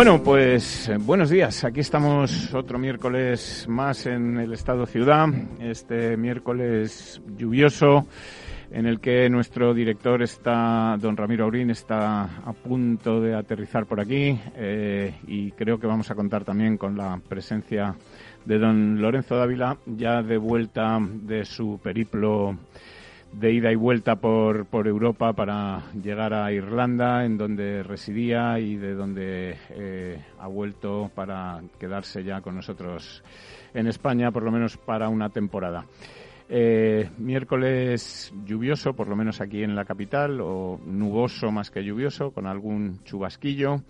Bueno, pues eh, buenos días. Aquí estamos otro miércoles más en el Estado Ciudad. Este miércoles lluvioso en el que nuestro director está, don Ramiro Aurín, está a punto de aterrizar por aquí eh, y creo que vamos a contar también con la presencia de don Lorenzo Dávila, ya de vuelta de su periplo de ida y vuelta por, por Europa para llegar a Irlanda, en donde residía y de donde eh, ha vuelto para quedarse ya con nosotros en España, por lo menos para una temporada. Eh, miércoles lluvioso, por lo menos aquí en la capital, o nuboso más que lluvioso, con algún chubasquillo.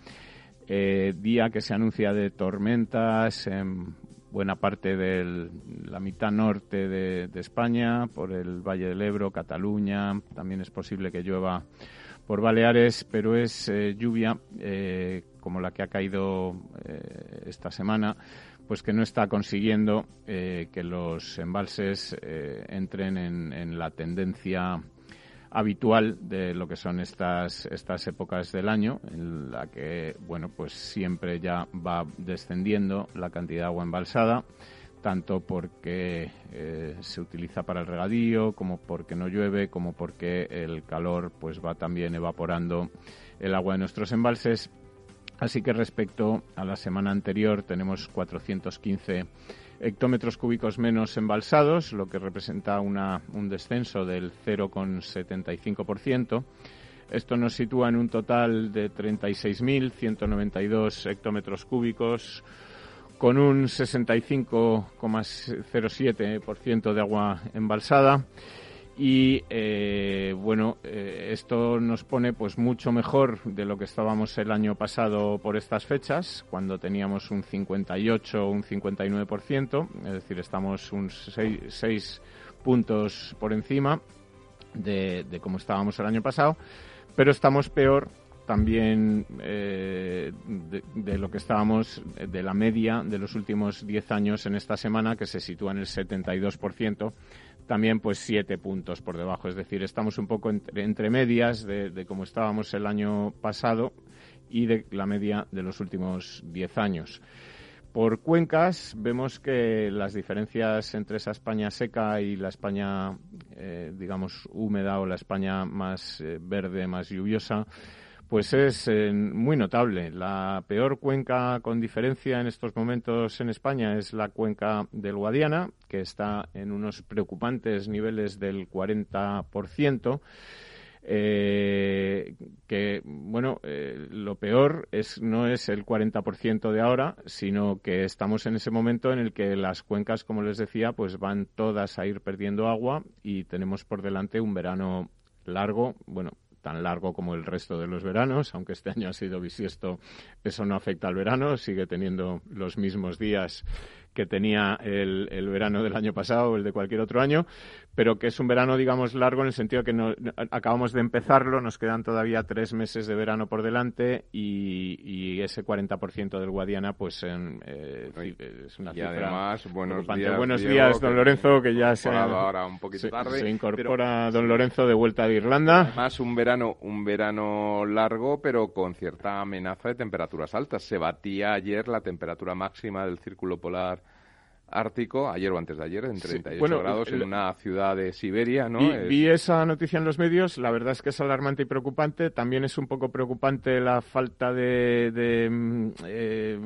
Eh, día que se anuncia de tormentas en buena parte de la mitad norte de, España, por el Valle del Ebro, Cataluña, también es posible que llueva por Baleares, pero es eh, lluvia eh, como la que ha caído eh, esta semana, pues que no está consiguiendo que los embalses entren en la tendencia habitual de lo que son estas, estas épocas del año, en la que, bueno, pues siempre ya va descendiendo la cantidad de agua embalsada, tanto porque eh, se utiliza para el regadío, como porque no llueve, como porque el calor pues va también evaporando el agua de nuestros embalses. Así que respecto a la semana anterior tenemos 415 hectómetros cúbicos menos embalsados, lo que representa una, un descenso del 0,75%. Esto nos sitúa en un total de 36.192 hectómetros cúbicos, con un 65,07% de agua embalsada y eh, bueno eh, esto nos pone pues mucho mejor de lo que estábamos el año pasado por estas fechas cuando teníamos un 58 o un 59% es decir estamos un 6, puntos por encima de, de como estábamos el año pasado pero estamos peor también eh, de, de, lo que estábamos de la media de los últimos 10 años en esta semana que se sitúa en el 72% también pues siete puntos por debajo. Es decir, estamos un poco entre, medias de, de cómo estábamos el año pasado y de la media de los últimos diez años. Por cuencas vemos que las diferencias entre esa España seca y la España, eh, digamos, húmeda o la España más eh, verde, más lluviosa, pues es eh, muy notable. La peor cuenca con diferencia en estos momentos en España es la cuenca del Guadiana, que está en unos preocupantes niveles del 40%. Eh, que bueno eh, lo peor es no es el 40% de ahora sino que estamos en ese momento en el que las cuencas como les decía pues van todas a ir perdiendo agua y tenemos por delante un verano largo bueno tan largo como el resto de los veranos, aunque este año ha sido bisiesto, eso no afecta al verano, sigue teniendo los mismos días que tenía el, el, verano del año pasado o el de cualquier otro año, pero que es un verano, digamos, largo en el sentido que no, acabamos de empezarlo, nos quedan todavía tres meses de verano por delante y, y ese 40% del Guadiana, pues eh, es una y además, buenos días, buenos días, don Lorenzo, que ya se, ahora un poquito tarde, se incorpora don Lorenzo de vuelta de Irlanda. Más un verano, un verano largo, pero con cierta amenaza de temperaturas altas. Se batía ayer la temperatura máxima del círculo polar ártico, ayer o antes de ayer, en 38 grados, en una ciudad de Siberia, ¿no? Vi, esa noticia en los medios, la verdad es que es alarmante y preocupante. También es un poco preocupante la falta de, mm, eh,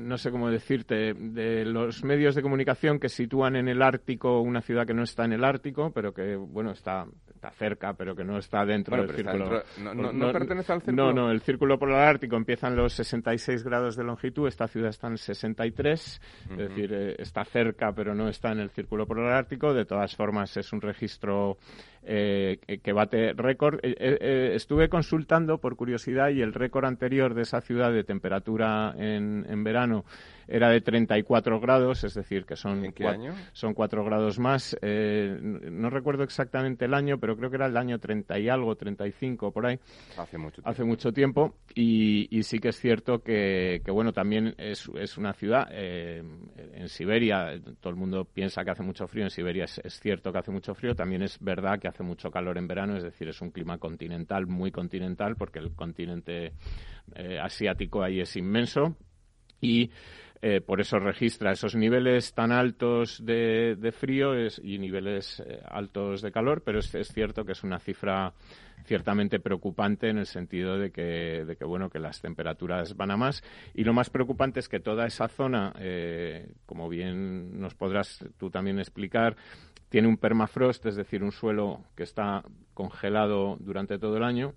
no sé cómo decirte, de los medios de comunicación que sitúan en el Ártico una ciudad que no está en el Ártico, pero que, bueno, está, está cerca, pero que no está dentro del círculo. no, pertenece al círculo? No, no, el círculo polar ártico empieza en los 66 grados de longitud, esta ciudad está en 63 es decir, eh, está cerca pero no está en el círculo polar ártico. De todas formas, es un registro eh, que bate récord. Eh, estuve consultando por curiosidad y el récord anterior de esa ciudad de temperatura en, en verano era de 34 grados, es decir, que son, ¿En qué año? son 4 grados más. Eh, no recuerdo exactamente el año, pero creo que era el año 30 y algo, 35, por ahí. Hace mucho tiempo. Hace mucho tiempo. Y, y sí que es cierto que, que bueno, también es, es una ciudad eh, en Siberia. Todo el mundo piensa que hace mucho frío. En Siberia es, es cierto que hace mucho frío. También es verdad que hace mucho calor en verano, es decir, es un clima continental, muy continental, porque el continente eh, asiático ahí es inmenso. Y eh, por eso registra esos niveles tan altos de, frío y niveles eh, altos de calor, pero es, cierto que es una cifra ciertamente preocupante en el sentido de que, de que, bueno, que las temperaturas van a más. Y lo más preocupante es que toda esa zona, eh, como bien nos podrás tú también explicar, tiene un permafrost, es decir, un suelo que está congelado durante todo el año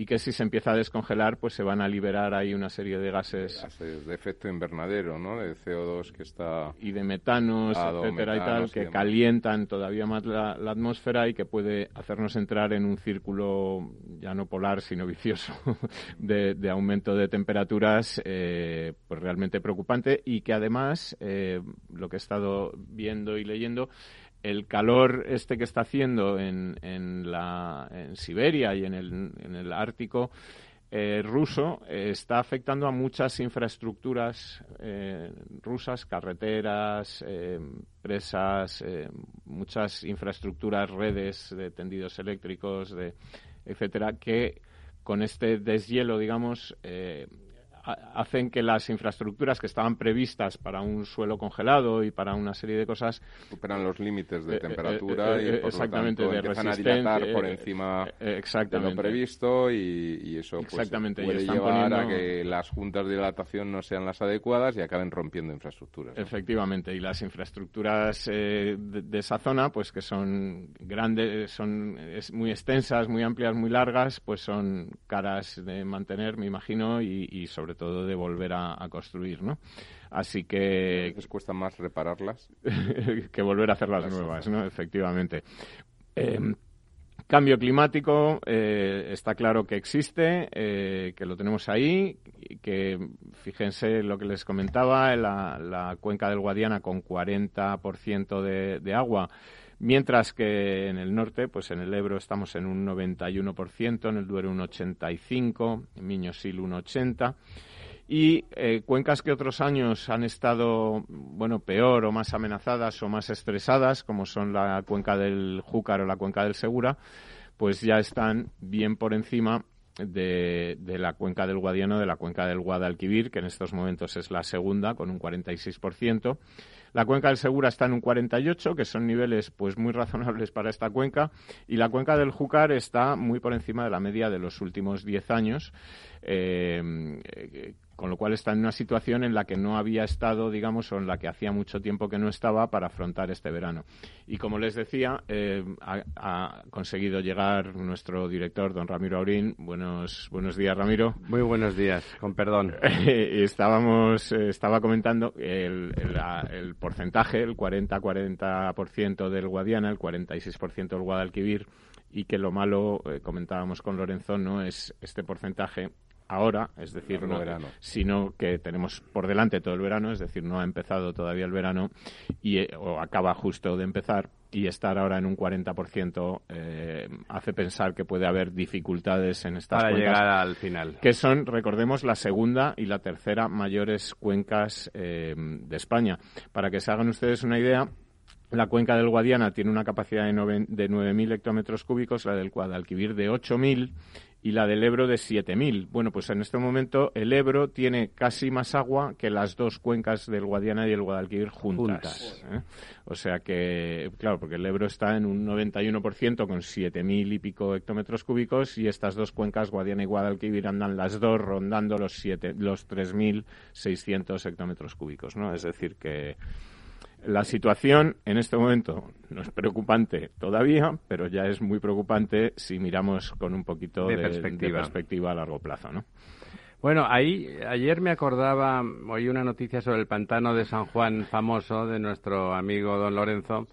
y que si se empieza a descongelar, pues se van a liberar ahí una serie de gases. Gases de efecto invernadero, ¿no? De CO2 que está... Y de metanos, etcétera y tal, que calientan todavía más la, atmósfera y que puede hacernos entrar en un círculo ya no polar, sino vicioso, de, aumento de temperaturas, eh, pues realmente preocupante y que además, eh, lo que he estado viendo y leyendo, el calor este que está haciendo en, en, la, en Siberia y en el, en el Ártico eh, ruso está afectando a muchas infraestructuras eh, rusas, carreteras, eh, presas, muchas infraestructuras, redes de tendidos eléctricos, de, etcétera, que con este deshielo, digamos, hacen que las infraestructuras que estaban previstas para un suelo congelado y para una serie de cosas superan los límites de eh, eh, temperatura eh, y por exactamente, lo tanto, empiezan a dilatar por encima de lo previsto y, eso pues, exactamente, puede llevar a que las juntas de dilatación no sean las adecuadas y acaben rompiendo infraestructuras. Efectivamente, y las infraestructuras de, esa zona, pues que son grandes, son muy extensas, muy amplias, muy largas, pues son caras de mantener, me imagino, y, y sobre sobre todo de volver a, construir, ¿no? Así que... ¿Les cuesta más repararlas? que volver a hacerlas nuevas, ¿no? Efectivamente. Em, cambio climático eh, está claro que existe, eh, que lo tenemos ahí, que fíjense lo que les comentaba, la, la cuenca del Guadiana con 40% de, de agua mientras que en el norte, pues en el Ebro estamos en un 91%, en el Duero un 85%, en Miñosil un 80%. Y eh, cuencas que otros años han estado, bueno, peor o más amenazadas o más estresadas, como son la cuenca del Júcar o la cuenca del Segura, pues ya están bien por encima de, de, la cuenca del Guadiano, de la cuenca del Guadalquivir, que en estos momentos es la segunda, con un 46%. La cuenca del Segura está en un 48, que son niveles pues muy razonables para esta cuenca, y la cuenca del Júcar está muy por encima de la media de los últimos 10 años. Eh, con lo cual está en una situación en la que no había estado, digamos, o en la que hacía mucho tiempo que no estaba para afrontar este verano. Y como les decía, eh, ha, conseguido llegar nuestro director, don Ramiro Aurín. Buenos, buenos días, Ramiro. Muy buenos días, con perdón. Estábamos, eh, estaba comentando el, el, porcentaje, el 40-40% del Guadiana, el 46% del Guadalquivir, y que lo malo, eh, comentábamos con Lorenzo, no es este porcentaje ahora, es decir, no, sino que tenemos por delante todo el verano, es decir, no ha empezado todavía el verano y eh, o acaba justo de empezar y estar ahora en un 40% eh, hace pensar que puede haber dificultades en estas Para llegar al final. Que son, recordemos, la segunda y la tercera mayores cuencas eh, de España. Para que se hagan ustedes una idea, la cuenca del Guadiana tiene una capacidad de, 9.000 hectómetros cúbicos, la del Guadalquivir de 8.000 y la del Ebro de 7.000. Bueno, pues en este momento el Ebro tiene casi más agua que las dos cuencas del Guadiana y el Guadalquivir juntas. ¿eh? O sea que, claro, porque el Ebro está en un 91% con 7.000 y pico hectómetros cúbicos y estas dos cuencas, Guadiana y Guadalquivir, andan las dos rondando los, siete, los 3.600 hectómetros cúbicos, ¿no? Es decir que la situación en este momento no es preocupante todavía, pero ya es muy preocupante si miramos con un poquito de, perspectiva. a largo plazo, ¿no? Bueno, ahí ayer me acordaba, oí una noticia sobre el pantano de San Juan famoso de nuestro amigo don Lorenzo,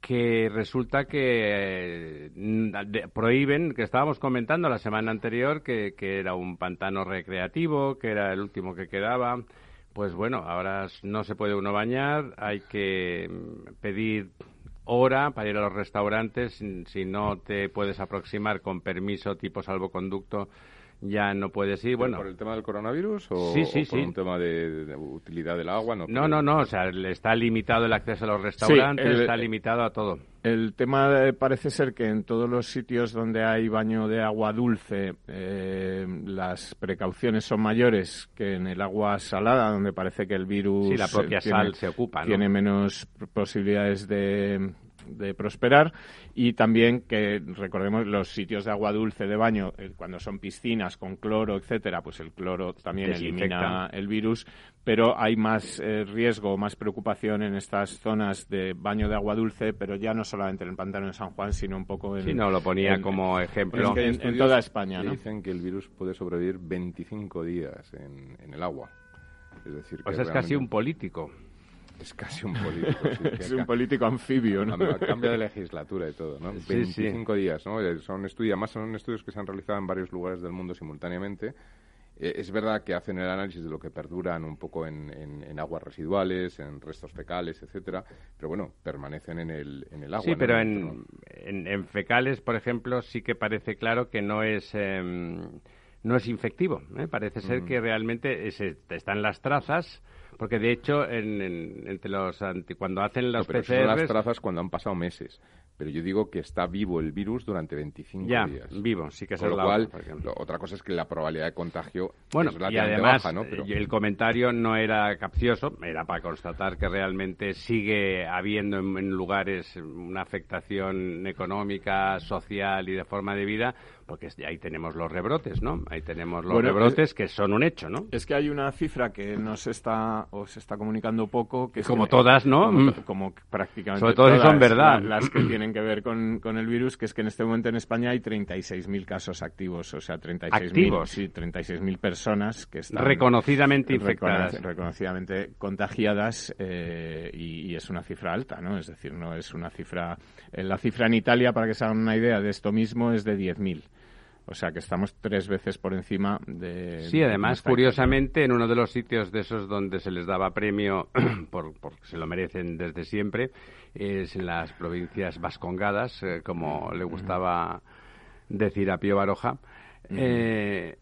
que resulta que eh, prohíben, que estábamos comentando la semana anterior, que, que era un pantano recreativo, que era el último que quedaba pues bueno, ahora no se puede uno bañar, hay que mm, pedir hora para ir a los restaurantes, si no te puedes aproximar con permiso tipo salvoconducto ya no puedes ir. Bueno, ¿Por el tema del coronavirus o, por un tema de, utilidad del agua? No, no, no, o sea, está limitado el acceso a los restaurantes, está limitado a todo. El tema parece ser que en todos los sitios donde hay baño de agua dulce eh, las precauciones son mayores que en el agua salada, donde parece que el virus sí, la propia sal se ocupa, tiene menos posibilidades de, de prosperar y también que recordemos los sitios de agua dulce de baño eh, cuando son piscinas con cloro etcétera pues el cloro también elimina el virus pero hay más eh, riesgo más preocupación en estas zonas de baño de agua dulce pero ya no solamente en el pantano de San Juan sino un poco en sí no lo ponía como ejemplo. en, toda España ¿no? dicen que el virus puede sobrevivir 25 días en, en el agua. Es decir que es casi un político es casi un político. es un político anfibio, ¿no? Cambia de legislatura y todo, ¿no? 25 días, ¿no? Eh, son estudios, más son estudios que se han realizado en varios lugares del mundo simultáneamente. Eh, es verdad que hacen el análisis de lo que perduran un poco en, aguas residuales, en restos fecales, etcétera, pero bueno, permanecen en el, en el agua. Sí, pero en, en, fecales, por ejemplo, sí que parece claro que no es... Em, no es infectivo. ¿eh? Parece ser que realmente están las trazas porque de hecho, en, entre los cuando hacen los no, Son las trazas cuando han pasado meses. Pero yo digo que está vivo el virus durante 25 ya, días. vivo, sí que es lo cual, otra cosa es que la probabilidad de contagio bueno, es y además, baja, ¿no? Pero... el comentario no era capcioso, era para constatar que realmente sigue habiendo en lugares una afectación económica, social y de forma de vida porque ahí tenemos los rebrotes, ¿no? Ahí tenemos los rebrotes que son un hecho, ¿no? Es que hay una cifra que no se está o se está comunicando poco, que es como todas, ¿no? Como, mm. prácticamente sobre todo si son verdad, las que tienen que ver con, con, el virus, que es que en este momento en España hay 36.000 casos activos, o sea, 36.000 sí, 36.000 personas que están reconocidamente infectadas, reconocidamente contagiadas eh, y, es una cifra alta, ¿no? Es decir, no es una cifra eh, la cifra en Italia para que se hagan una idea de esto mismo es de 10.000. O sea que estamos tres veces por encima de. Sí, además, curiosamente, en uno de los sitios de esos donde se les daba premio, por, porque se lo merecen desde siempre, es en las provincias vascongadas, eh, como le gustaba decir a Pío Baroja. Eh,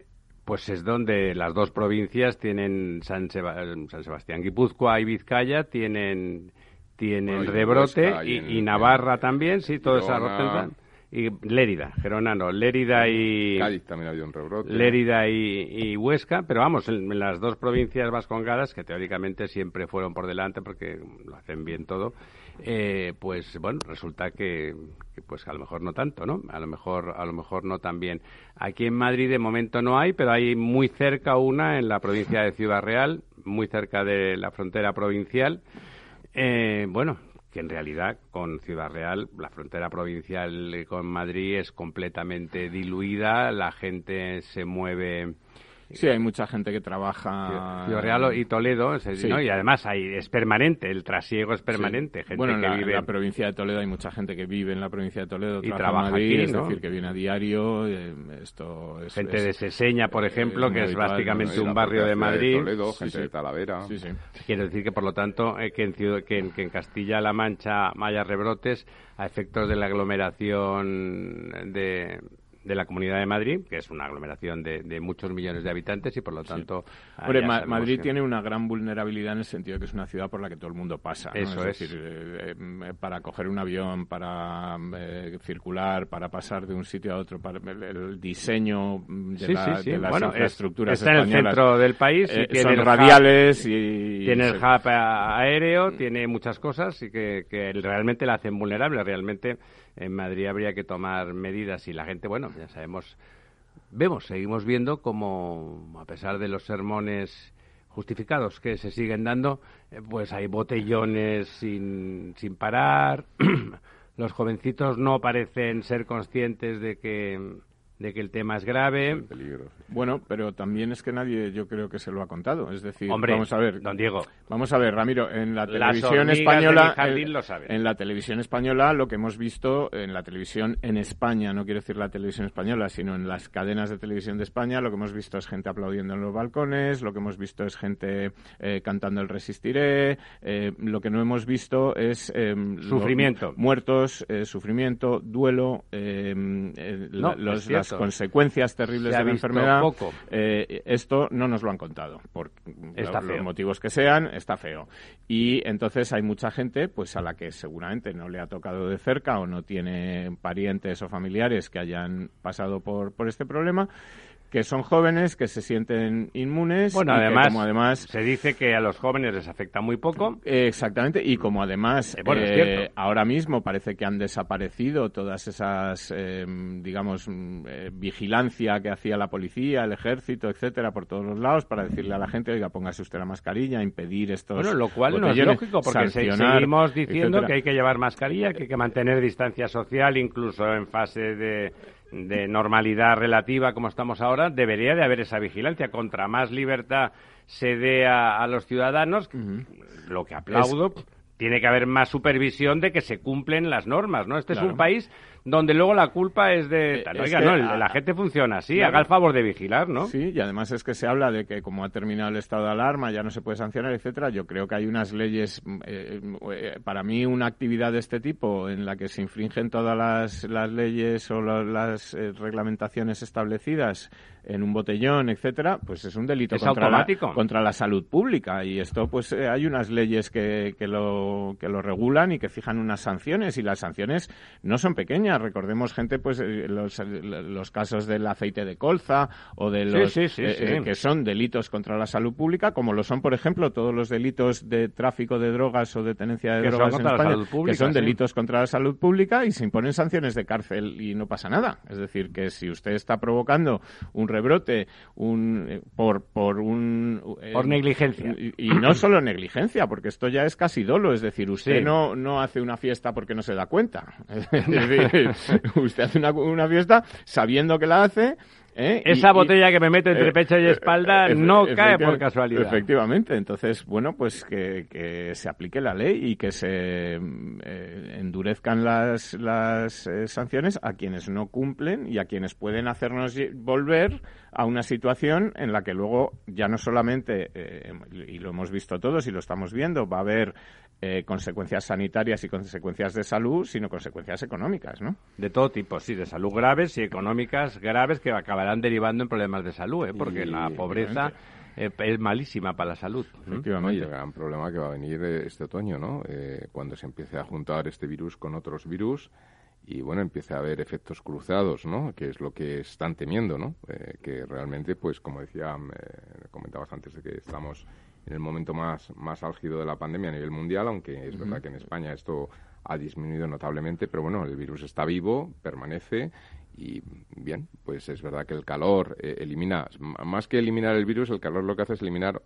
pues es donde las dos provincias tienen San, Sebastián, Guipúzcoa y Vizcaya tienen tienen rebrote y, Navarra también, sí, toda esa y Lérida, Gerona no, Lérida y... Cádiz también había un rebrote. Lérida y, Huesca, pero vamos, en, las dos provincias vascongadas, que teóricamente siempre fueron por delante porque lo hacen bien todo, eh, pues bueno, resulta que, pues a lo mejor no tanto, ¿no? A lo mejor, a lo mejor no tan bien. Aquí en Madrid de momento no hay, pero hay muy cerca una en la provincia de Ciudad Real, muy cerca de la frontera provincial. Eh, bueno, que en realidad con Ciudad Real, la frontera provincial con Madrid es completamente diluida, la gente se mueve Sí, hay mucha gente que trabaja. Ciudad y Toledo, y además hay, es permanente, el trasiego es permanente. Gente bueno, en la, vive en la provincia de Toledo hay mucha gente que vive en la provincia de Toledo y trabaja aquí, es decir, que viene a diario. Eh, esto es, gente de Seseña, por ejemplo, que es básicamente un barrio de Madrid. Toledo, gente de Talavera. Quiero decir que, por lo tanto, eh, que, en, que, en, que en Castilla-La Mancha haya rebrotes a efectos de la aglomeración de de la Comunidad de Madrid, que es una aglomeración de, muchos millones de habitantes y por lo tanto... Madrid tiene una gran vulnerabilidad en el sentido de que es una ciudad por la que todo el mundo pasa. Eso es. Decir, eh, eh, para coger un avión, para eh, circular, para pasar de un sitio a otro, para el, diseño de, las infraestructuras está en el centro del país. Y tiene son radiales y... Tiene el hub aéreo, tiene muchas cosas y que, que realmente la hacen vulnerable. Realmente en Madrid habría que tomar medidas y la gente, bueno, ya sabemos, vemos, seguimos viendo como, a pesar de los sermones justificados que se siguen dando, eh, pues hay botellones sin, sin parar, los jovencitos no parecen ser conscientes de que de que el tema es grave. Bueno, pero también es que nadie, yo creo que se lo ha contado. Es decir, Hombre, vamos a ver, don Diego. Vamos a ver, Ramiro, en la televisión española, lo en la televisión española, lo que hemos visto en la televisión en España, no quiero decir la televisión española, sino en las cadenas de televisión de España, lo que hemos visto es gente aplaudiendo en los balcones, lo que hemos visto es gente eh, cantando el Resistiré, eh, lo que no hemos visto es em, sufrimiento, muertos, eh, sufrimiento, duelo, em, consecuencias terribles de la enfermedad, eh, esto no nos lo han contado. Por los motivos que sean, está feo. Y entonces hay mucha gente pues a la que seguramente no le ha tocado de cerca o no tiene parientes o familiares que hayan pasado por, por este problema que son jóvenes, que se sienten inmunes. Bueno, además, como además se dice que a los jóvenes les afecta muy poco. exactamente, y como además eh, eh, ahora mismo parece que han desaparecido todas esas, eh, digamos, mm, vigilancia que hacía la policía, el ejército, etcétera, por todos los lados para decirle a la gente, oiga, póngase usted la mascarilla, impedir estos. Bueno, lo cual no es lógico porque seguimos diciendo que hay que llevar mascarilla, que hay que mantener distancia social, incluso en fase de de normalidad relativa como estamos ahora, debería de haber esa vigilancia. Contra más libertad se dé a, los ciudadanos, lo que aplaudo, tiene que haber más supervisión de que se cumplen las normas, ¿no? Este es un país donde luego la culpa es de... Eh, oiga, no, la gente funciona así, haga el favor de vigilar, ¿no? Sí, y además es que se habla de que como ha terminado el estado de alarma ya no se puede sancionar, etcétera. Yo creo que hay unas leyes, mm, eh, eh, para mí una actividad de este tipo en la que se infringen todas las, las leyes o las, reglamentaciones establecidas en un botellón, etcétera, pues es un delito contra, La, contra la salud pública. Y esto pues hay unas leyes que, que, lo, que lo regulan y que fijan unas sanciones. Y las sanciones no son pequeñas. Recordemos gente, pues eh, los, casos del aceite de colza o de los eh, eh, que son delitos contra la salud pública, como lo son, por ejemplo, todos los delitos de tráfico de drogas o de tenencia de drogas en España, que son delitos contra la salud pública y se imponen sanciones de cárcel y no pasa nada. Es decir, que si usted está provocando un rebrote un, por, por un... por negligencia. Y, no solo negligencia, porque esto ya es casi dolo. Es decir, usted no, no hace una fiesta porque no se da cuenta. Es decir, usted hace una, una fiesta sabiendo que la hace ¿Eh? Esa botella que me meto entre eh, pecho y espalda eh, no cae por casualidad. Efectivamente. Entonces, bueno, pues que, se aplique la ley y que se endurezcan las, las sanciones a quienes no cumplen y a quienes pueden hacernos volver a una situación en la que luego ya no solamente, y lo hemos visto todos y lo estamos viendo, va a haber consecuencias sanitarias y consecuencias de salud, sino consecuencias económicas, ¿no? De todo tipo, sí, de salud graves y económicas graves que acabarán derivando en problemas de salud, ¿eh? porque la pobreza eh, es malísima para la salud. Efectivamente. el gran problema que va a venir eh, este otoño, ¿no? cuando se empiece a juntar este virus con otros virus y bueno, empiece a haber efectos cruzados, ¿no? Que es lo que están temiendo, ¿no? que realmente, pues como decía, comentabas antes de que estamos en el momento más, más álgido de la pandemia a nivel mundial, aunque es verdad que en España esto ha disminuido notablemente, pero bueno, el virus está vivo, permanece y bien, pues es verdad que el calor eh, elimina, más que eliminar el virus, el calor lo que hace es eliminar,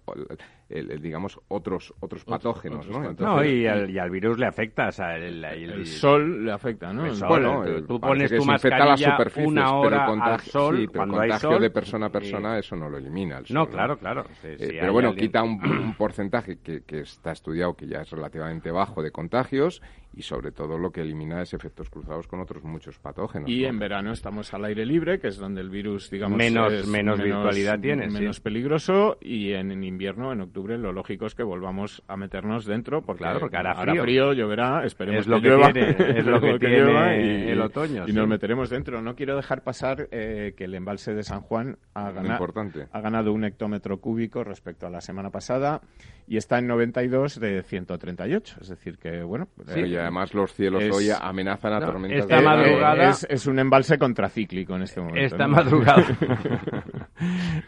el, digamos, otros otros patógenos, ¿no? no, y al, virus le afecta, o sea, el, sol le afecta, ¿no? El sol, tú pones tu mascarilla una hora pero al sol, sí, pero cuando contagio hay sol, de persona a persona, eso no lo elimina el sol, No, claro, claro. Eh, pero bueno, quita un, porcentaje que, que está estudiado, que ya es relativamente bajo de contagios, y sobre todo lo que elimina es efectos cruzados con otros muchos patógenos. Y en verano estamos al aire libre, que es donde el virus, digamos, menos, es menos, virtualidad tiene, menos peligroso, y en, invierno, en octubre, lo lógico es que volvamos a meternos dentro, porque, claro, porque hará frío. lloverá, esperemos es lo que, llueva, es lo que, tiene el otoño. Y, nos meteremos dentro. No quiero dejar pasar eh, que el embalse de San Juan ha, ganado, ha ganado un hectómetro cúbico respecto a la semana pasada y está en 92 de 138. Es decir, que bueno. Sí, y además los cielos hoy amenazan a tormentas esta madrugada es, un embalse contracíclico en este momento. Esta madrugada,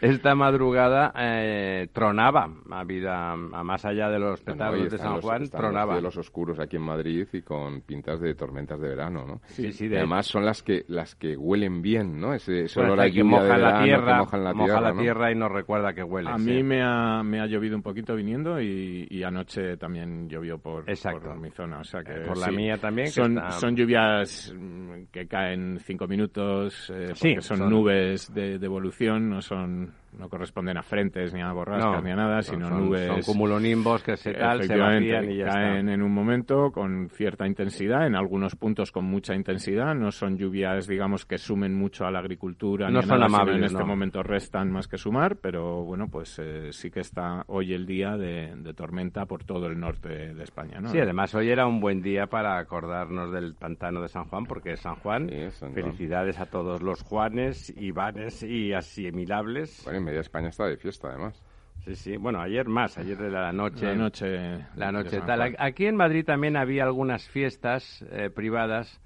esta madrugada eh, tronaba a vida, a más allá de los petardos de San Juan, tronaba. Los cielos oscuros aquí en Madrid y con pintas de tormentas de verano, ¿no? Sí, sí. además son las que las que huelen bien, ¿no? Ese, ese olor que moja la tierra, moja la tierra, la tierra y nos recuerda que huele. A mí me ha, me ha llovido un poquito viniendo y, anoche también llovió por, por, mi zona. O sea que, por la mía también. Son, son lluvias mm, que caen cinco minutos, eh, porque son, nubes de, de evolución, no son no corresponden a frentes ni a borrascas ni a nada, sino nubes. Son cumulonimbos que se tal, se vacían y ya caen en un momento con cierta intensidad, en algunos puntos con mucha intensidad. No son lluvias, digamos, que sumen mucho a la agricultura. No son amables. En este momento restan más que sumar, pero bueno, pues eh, sí que está hoy el día de, tormenta por todo el norte de España. ¿no? Sí, además hoy era un buen día para acordarnos del pantano de San Juan, porque es San Juan. Felicidades a todos los Juanes, Ivanes y asimilables media España está de fiesta, además. Sí, sí. Bueno, ayer más, ayer de la noche. La noche. La noche tal. Aquí en Madrid también había algunas fiestas eh, privadas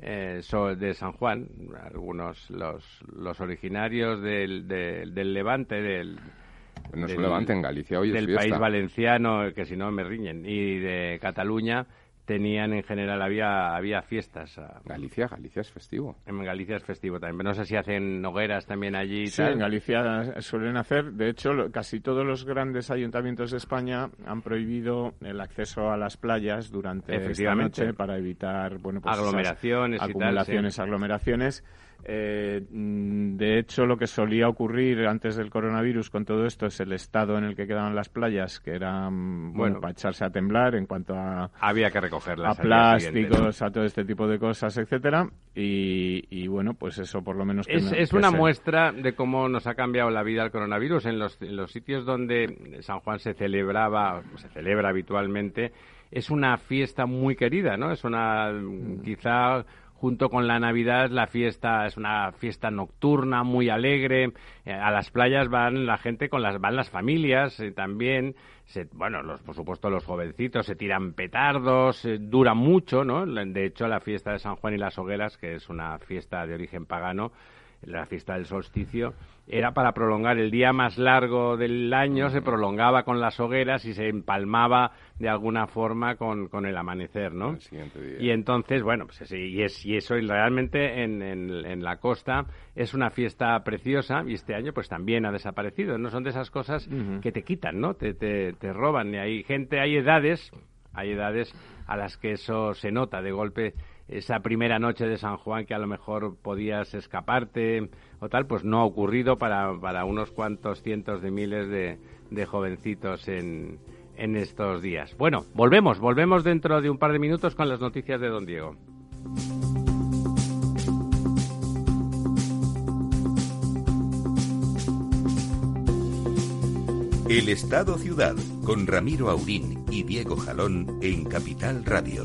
eh, de San Juan. Algunos, los, los originarios del, del, Levante, del. No es Levante, en Galicia hoy Del país valenciano, que si no me riñen, y de Cataluña tenían en general, había, había fiestas. Galicia, Galicia es festivo. En Galicia es festivo también. no sé si hacen hogueras también allí. Sí, en Galicia suelen hacer. De hecho, casi todos los grandes ayuntamientos de España han prohibido el acceso a las playas durante esta noche para evitar bueno, pues aglomeraciones, acumulaciones, aglomeraciones. Eh, mm, de hecho, lo que solía ocurrir antes del coronavirus con todo esto es el estado en el que quedaban las playas, que eran bueno, para echarse a temblar en cuanto a había que recogerlas a plásticos, a todo este tipo de cosas, etcétera. Y, bueno, pues eso por lo menos es, es una muestra de cómo nos ha cambiado la vida el coronavirus en los, en los sitios donde San Juan se celebraba, se celebra habitualmente. Es una fiesta muy querida, ¿no? Es una mm. quizá junto con la Navidad la fiesta es una fiesta nocturna muy alegre. Eh, a las playas van la gente con las van las familias eh, también. Bueno los por supuesto los jovencitos se tiran petardos eh, dura mucho no de hecho la fiesta de San Juan y las hogueras que es una fiesta de origen pagano la fiesta del solsticio era para prolongar el día más largo del año, se prolongaba con las hogueras y se empalmaba de alguna forma con, con el amanecer, ¿no? Y entonces, bueno, pues sí, y, es, y eso y realmente en, en, la costa es una fiesta preciosa y este año pues también ha desaparecido, ¿no? Son de esas cosas que te quitan, ¿no? Te, te, te roban. Y hay gente, hay edades, hay edades a las que eso se nota de golpe esa primera noche de San Juan que a lo mejor podías escaparte o tal, pues no ha ocurrido para, para unos cuantos cientos de miles de, de jovencitos en, en estos días. Bueno, volvemos, volvemos dentro de un par de minutos con las noticias de Don Diego. El Estado Ciudad con Ramiro Aurín y Diego Jalón en Capital Radio.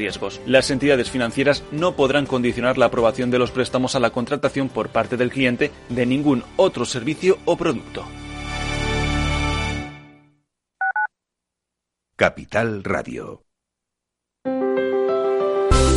riesgos. Las entidades financieras no podrán condicionar la aprobación de los préstamos a la contratación por parte del cliente de ningún otro servicio o producto. Capital Radio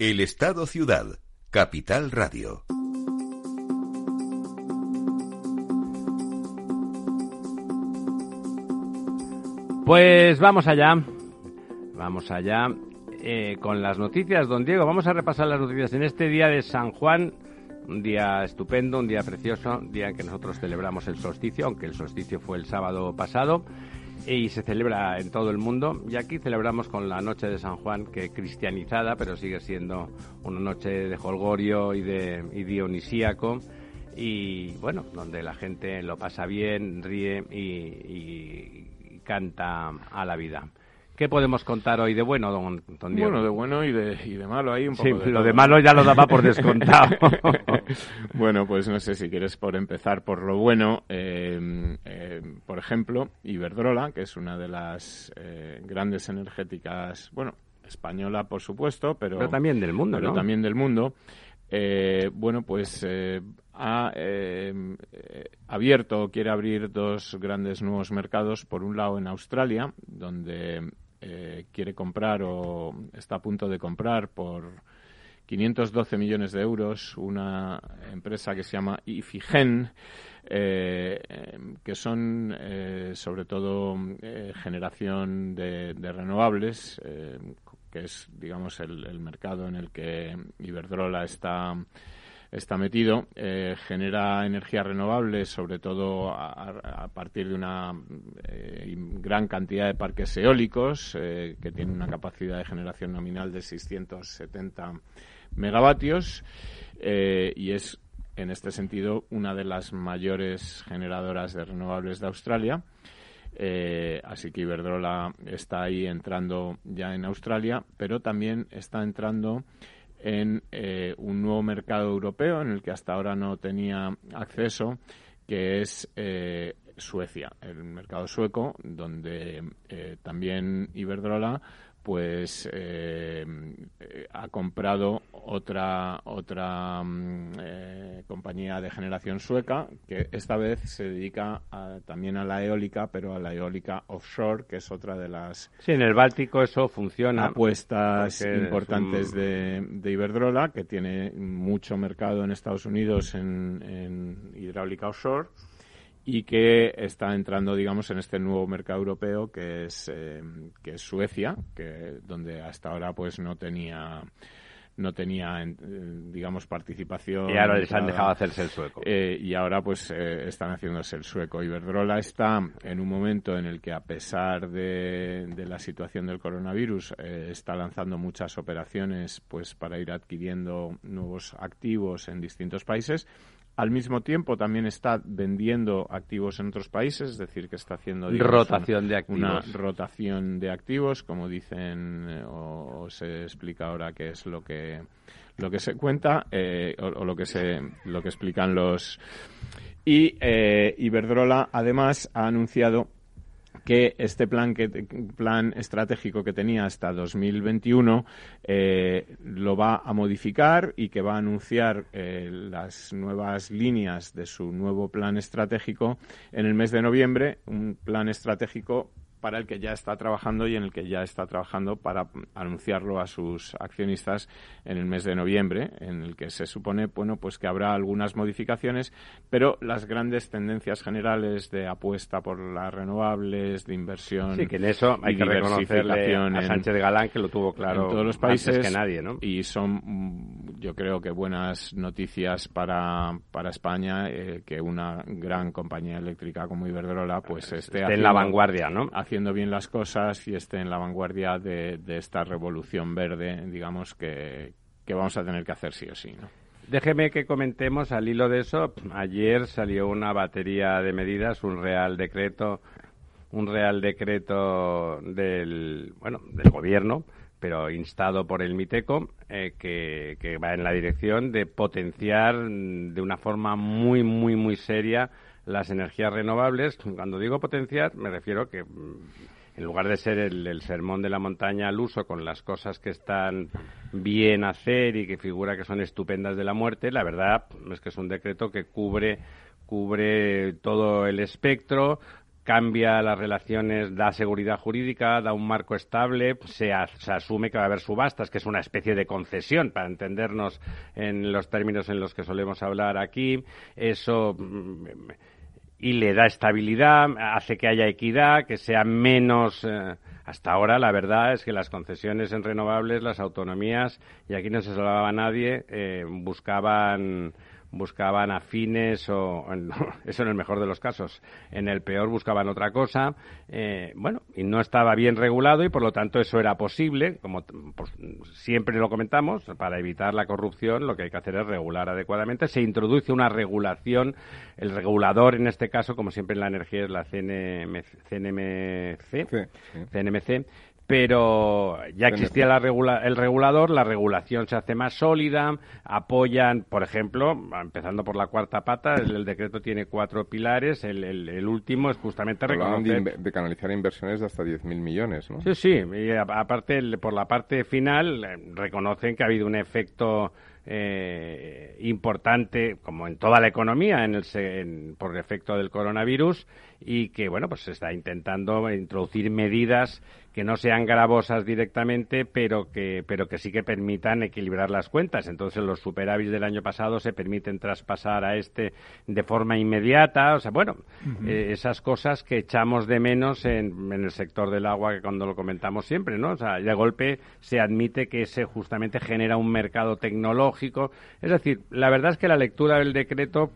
El Estado Ciudad, Capital Radio. Pues vamos allá, vamos allá eh, con las noticias, don Diego. Vamos a repasar las noticias en este día de San Juan, un día estupendo, un día precioso, un día en que nosotros celebramos el solsticio, aunque el solsticio fue el sábado pasado y se celebra en todo el mundo. Y aquí celebramos con la noche de San Juan, que cristianizada, pero sigue siendo una noche de holgorio y de dionisíaco. Y bueno, donde la gente lo pasa bien, ríe y canta a la vida. ¿Qué podemos contar hoy de bueno, don, Diego? Bueno, de bueno y de, y de malo ahí un poco. Sí, lo de malo ya lo daba por descontado. bueno, pues no sé si quieres por empezar por lo bueno. Eh, eh, por ejemplo, Iberdrola, que es una de las eh, grandes energéticas, bueno, española por supuesto, pero, pero también del mundo, pero también del mundo. bueno, pues ha abierto, quiere abrir dos grandes nuevos mercados. Por un lado en Australia, donde eh, quiere comprar o está a punto de comprar por 512 millones de euros una empresa que se llama Ifigen, eh, que son eh, sobre todo generación de, renovables, que es digamos el, mercado en el que Iberdrola está está metido, eh, genera energías renovables, sobre todo a, partir de una eh, gran cantidad de parques eólicos, eh, que tienen una capacidad de generación nominal de 670 megavatios, y es, en este sentido, una de las mayores generadoras de renovables de Australia. así que Iberdrola está ahí entrando ya en Australia, pero también está entrando en eh, un nuevo mercado europeo en el que hasta ahora no tenía acceso, que es eh, Suecia, el mercado sueco, donde eh, también Iberdrola pues eh, ha comprado otra otra mm, eh, compañía de generación sueca que esta vez se dedica también a la eólica pero a la eólica offshore que es otra de las sí en el Báltico eso funciona apuestas importantes de, de, Iberdrola que tiene mucho mercado en Estados Unidos en, en hidráulica offshore y que está entrando, digamos, en este nuevo mercado europeo que es, eh, que es Suecia, que donde hasta ahora pues no tenía no tenía, eh, digamos, participación. Y ahora les han dejado hacerse el sueco. Eh, y ahora, pues, están haciéndose el sueco. Iberdrola está en un momento en el que, a pesar de, de la situación del coronavirus, está lanzando muchas operaciones, pues, para ir adquiriendo nuevos activos en distintos países al mismo tiempo también está vendiendo activos en otros países, es decir, que está haciendo rotación de activos. una rotación de activos, como dicen eh, o, se explica ahora qué es lo que lo que se cuenta eh, o, lo que se lo que explican los y eh, Iberdrola además ha anunciado que este plan, que, plan estratégico que tenía hasta 2021 eh, lo va a modificar y que va a anunciar eh, las nuevas líneas de su nuevo plan estratégico en el mes de noviembre, un plan estratégico para el que ya está trabajando y en el que ya está trabajando para anunciarlo a sus accionistas en el mes de noviembre, en el que se supone, bueno, pues que habrá algunas modificaciones, pero las grandes tendencias generales de apuesta por las renovables, de inversión. Sí, que en eso hay que reconocerle a Sánchez de Galán que lo tuvo claro en todos los países que nadie, ¿no? Y son, mm, yo creo que buenas noticias para, para España eh, que una gran compañía eléctrica como Iberdrola pues esté, en la vanguardia, ¿no? Haciendo bien las cosas y esté en la vanguardia de, esta revolución verde, digamos que, que vamos a tener que hacer sí o sí, ¿no? Déjeme que comentemos al hilo de eso. Ayer salió una batería de medidas, un real decreto, un real decreto del, bueno, del gobierno, pero instado por el MITECO, eh, que, que va en la dirección de potenciar de una forma muy, muy, muy seria las energías renovables. Cuando digo potenciar, me refiero que en lugar de ser el, sermón de la montaña al uso con las cosas que están bien hacer y que figura que son estupendas de la muerte, la verdad es que es un decreto que cubre cubre todo el espectro, cambia las relaciones, da seguridad jurídica, da un marco estable, se, se, asume que va a haber subastas, que es una especie de concesión, para entendernos en los términos en los que solemos hablar aquí. Eso y le da estabilidad, hace que haya equidad, que sea menos. Eh, hasta ahora, la verdad es que las concesiones en renovables, las autonomías, y aquí no se salvaba nadie, eh, buscaban buscaban afines o eso en el mejor de los casos. En el peor buscaban otra cosa eh, bueno y no estaba bien regulado y por lo tanto eso era posible como pues, siempre lo comentamos para evitar la corrupción lo que hay que hacer es regular adecuadamente. Se introduce una regulación el regulador en este caso como siempre en la energía es la CNMC, CNMC pero ya existía el regulador, la regulación se hace más sólida, apoyan, por ejemplo, empezando por la cuarta pata, el, decreto tiene cuatro pilares, el, último es justamente reconocer... De, canalizar inversiones de hasta 10.000 millones, ¿no? Sí, sí, y aparte, por la parte final, eh, reconocen que ha habido un efecto eh, importante, como en toda la economía, en el, por efecto del coronavirus, y que, bueno, pues se está intentando introducir medidas que no sean gravosas directamente, pero que, pero que sí que permitan equilibrar las cuentas. Entonces, los superávits del año pasado se permiten traspasar a este de forma inmediata. O sea, bueno, eh, esas cosas que echamos de menos en, en, el sector del agua, que cuando lo comentamos siempre, ¿no? O sea, de golpe se admite que se justamente genera un mercado tecnológico. Es decir, la verdad es que la lectura del decreto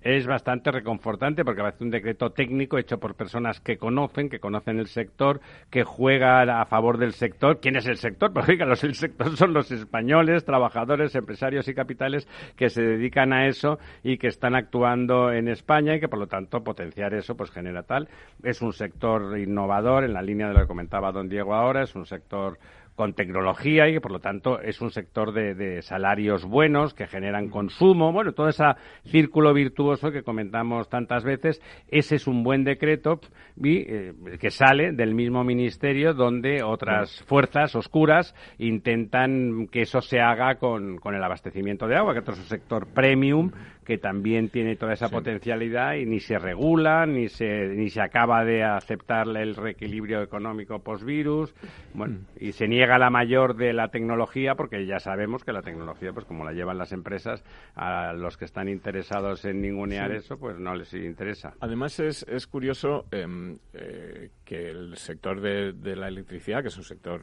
es bastante reconfortante porque parece un decreto técnico hecho por personas que conocen, que conocen el sector, que juegan a favor del sector. ¿Quién es el sector? Pues el sector son los españoles, trabajadores, empresarios y capitales que se dedican a eso y que están actuando en España y que por lo tanto potenciar eso pues genera tal. Es un sector innovador en la línea de lo que comentaba don Diego ahora, es un sector con tecnología y que por lo tanto es un sector de, salarios buenos que generan consumo, bueno, todo ese círculo virtuoso que comentamos tantas veces, ese es un buen decreto eh, que sale del mismo ministerio donde otras fuerzas oscuras intentan que eso se haga con, con el abastecimiento de agua, que otro es un sector premium que también tiene toda esa potencialidad y ni se regula, ni se, ni se acaba de aceptar el reequilibrio económico post-virus, bueno, mm. y se niega la mayor de la tecnología porque ya sabemos que la tecnología, pues como la llevan las empresas, a los que están interesados en ningunear eso, pues no les interesa. Además es, es curioso em, eh, que el sector de, de la electricidad, que es un sector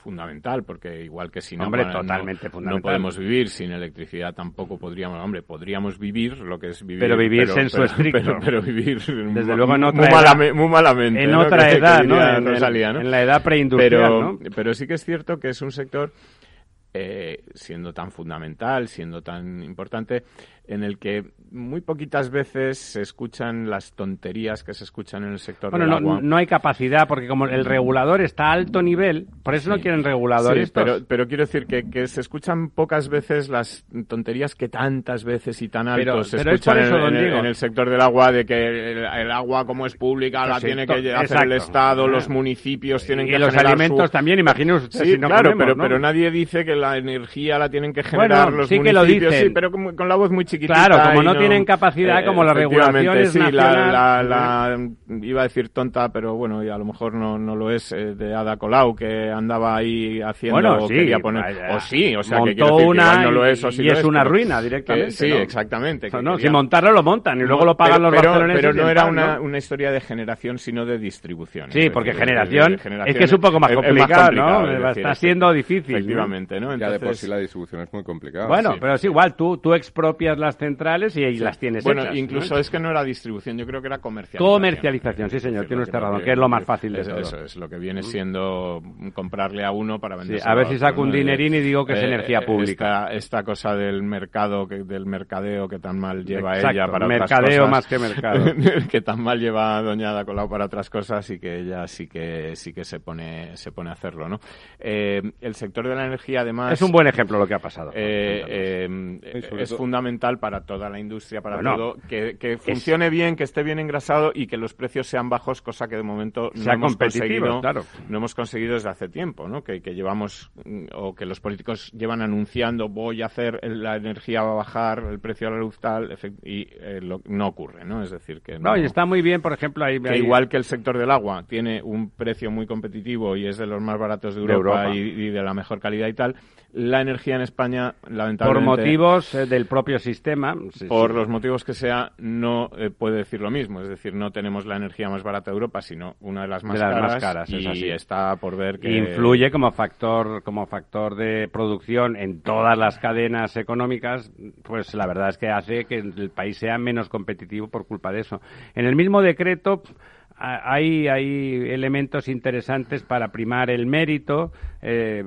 fundamental, porque igual que sin hombre, totalmente no, podemos vivir sin electricidad, tampoco podríamos, hombre, podríamos vivir lo que es vivir. Pero vivir en su estricto. Pero, vivir desde luego en otra edad, muy malamente. En otra edad, ¿no? En, la edad preindustrial, pero, pero sí que es cierto que es un sector eh, siendo tan fundamental, siendo tan importante, en el que muy poquitas veces se escuchan las tonterías que se escuchan en el sector bueno, del no, agua. no hay capacidad, porque como el regulador está a alto nivel, por eso no quieren reguladores. pero, pero quiero decir que, que, se escuchan pocas veces las tonterías que tantas veces y tan alto se escuchan en, el, sector del agua, de que el, agua como es pública la tiene que hacer el Estado, los municipios tienen y que los alimentos también, imagino sí, claro, pero, pero nadie dice que la energía la tienen que generar los sí municipios, sí, pero con, la voz muy chiquitita. Claro, como no, tienen capacidad, como las regulaciones sí, la, la, iba a decir tonta, pero bueno, y a lo mejor no, no lo es, eh, de Ada Colau, que andaba ahí haciendo, bueno, sí, quería poner, o sí, o sea, que, quiero decir, una no lo es, o sí y es una ruina directamente. sí, exactamente. si montarlo, lo montan, y luego lo pagan los pero, Pero no era una, una historia de generación, sino de distribución. Sí, porque generación, es que es un poco más complicado, ¿no? Está siendo difícil. Efectivamente, ¿no? ya de por sí la distribución es muy complicada. Bueno, pero es igual, tú, tú expropias las centrales y las tienes Bueno, incluso es que no era distribución, yo creo que era comercialización. Comercialización, sí señor, tiene usted razón, que es lo más fácil de eso, todo. Eso es, lo que viene siendo comprarle a uno para vender. a ver si saco un dinerín y digo que es eh, energía pública. Esta, cosa del mercado, que, del mercadeo que tan mal lleva ella para mercadeo otras más que mercado. que tan mal lleva Doña Ada Colau para otras cosas y que ella sí que sí que se pone se pone a hacerlo, ¿no? Eh, el sector de la energía, además... Es un buen ejemplo lo que ha pasado. Eh, eh, es fundamental para toda la industria, para todo, que, funcione bien, que esté bien engrasado y que los precios sean bajos, cosa que de momento no hemos conseguido, claro. no hemos conseguido desde hace tiempo, ¿no? Que, llevamos, mm, o que los políticos llevan anunciando voy a hacer, la energía va a bajar, el precio de la luz tal, y no ocurre, ¿no? Es decir, que... No, y está muy bien, por ejemplo, ahí... igual que el sector del agua tiene un precio muy competitivo y es de los más baratos de Europa, Y, de la mejor calidad y tal, la energía en España, lamentablemente... Por motivos eh, del propio sistema. por los motivos que sea, no eh, puede decir lo mismo. Es decir, no tenemos la energía más barata de Europa, sino una de las más, caras, y está por ver que... Influye como factor, como factor de producción en todas las cadenas económicas, pues la verdad es que hace que el país sea menos competitivo por culpa de eso. En el mismo decreto hay, hay elementos interesantes para primar el mérito. Eh,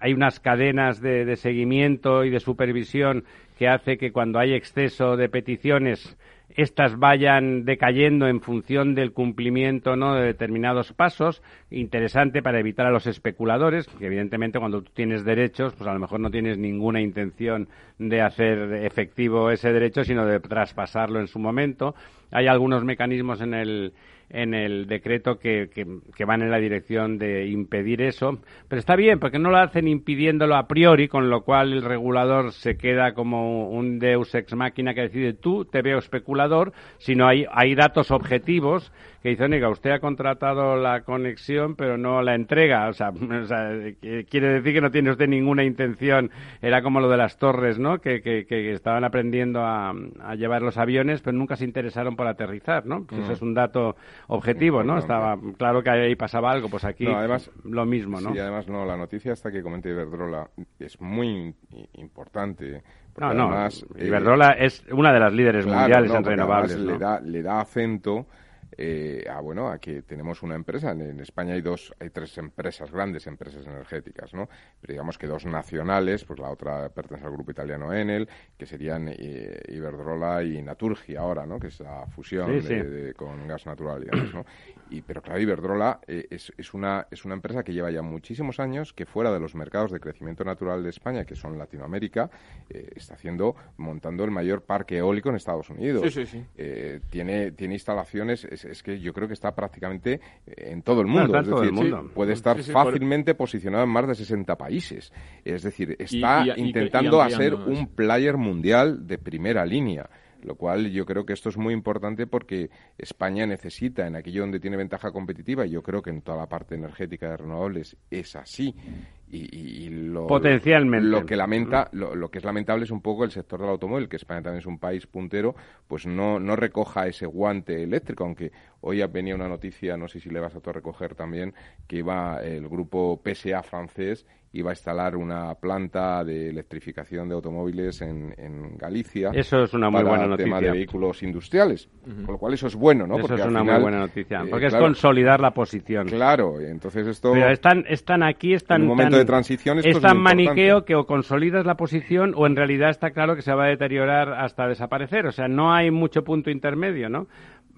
hay unas cadenas de, seguimiento y de supervisión que hace que cuando hay exceso de peticiones estas vayan decayendo en función del cumplimiento ¿no? de determinados pasos. Interesante para evitar a los especuladores, que evidentemente cuando tú tienes derechos, pues a lo mejor no tienes ninguna intención de hacer efectivo ese derecho, sino de traspasarlo en su momento. Hay algunos mecanismos en el, en el decreto que, que, van en la dirección de impedir eso. Pero está bien, porque no lo hacen impidiéndolo a priori, con lo cual el regulador se queda como un deus ex máquina que decide tú, te veo especulador, sino hay, hay datos objetivos que dice, oiga, usted ha contratado la conexión, pero no la entrega. O sea, quiere decir que no tiene usted ninguna intención. Era como lo de las torres, ¿no? Que, que, estaban aprendiendo a, llevar los aviones, pero nunca se interesaron por aterrizar, ¿no? Pues eso mm. es un dato objetivo, ¿no? Estaba claro que ahí pasaba algo, pues aquí además, lo mismo, ¿no? Sí, además, no, la noticia hasta que comenté Iberdrola es muy importante. No, no, Iberdrola es una de las líderes mundiales en renovables. Le, da, le da acento eh, a bueno a que tenemos una empresa en, España hay dos hay tres empresas grandes empresas energéticas no pero digamos que dos nacionales pues la otra pertenece al grupo italiano Enel que serían eh, Iberdrola y Naturgy ahora no que es la fusión con gas natural digamos, ¿no? y pero claro Iberdrola eh, es, es una es una empresa que lleva ya muchísimos años que fuera de los mercados de crecimiento natural de España que son Latinoamérica está haciendo montando el mayor parque eólico en Estados Unidos. Tiene tiene instalaciones es que yo creo que está prácticamente en todo el mundo. es decir, puede estar fácilmente posicionado en más de 60 países. Es decir, está intentando hacer un player mundial de primera línea lo cual yo creo que esto es muy importante porque España necesita en aquello donde tiene ventaja competitiva y yo creo que en toda la parte energética de renovables es así y, lo, Potencialmente. Lo que lamenta, lo, que es lamentable es un poco el sector del automóvil, que España también es un país puntero, pues no, no recoja ese guante eléctrico, aunque hoy venía una noticia, no sé si le vas a recoger también, que iba el grupo PSA francés iba a instalar una planta de electrificación de automóviles en, en Galicia. Eso es una muy buena noticia. tema de vehículos industriales. Con lo cual eso es bueno, ¿no? Eso es una muy buena noticia. Eh, porque es consolidar la posición. Claro, entonces esto... Pero están, están aquí, están... En un momento de transición es tan maniqueo que o consolidas la posición o en realidad está claro que se va a deteriorar hasta desaparecer. O sea, no hay mucho punto intermedio, ¿no?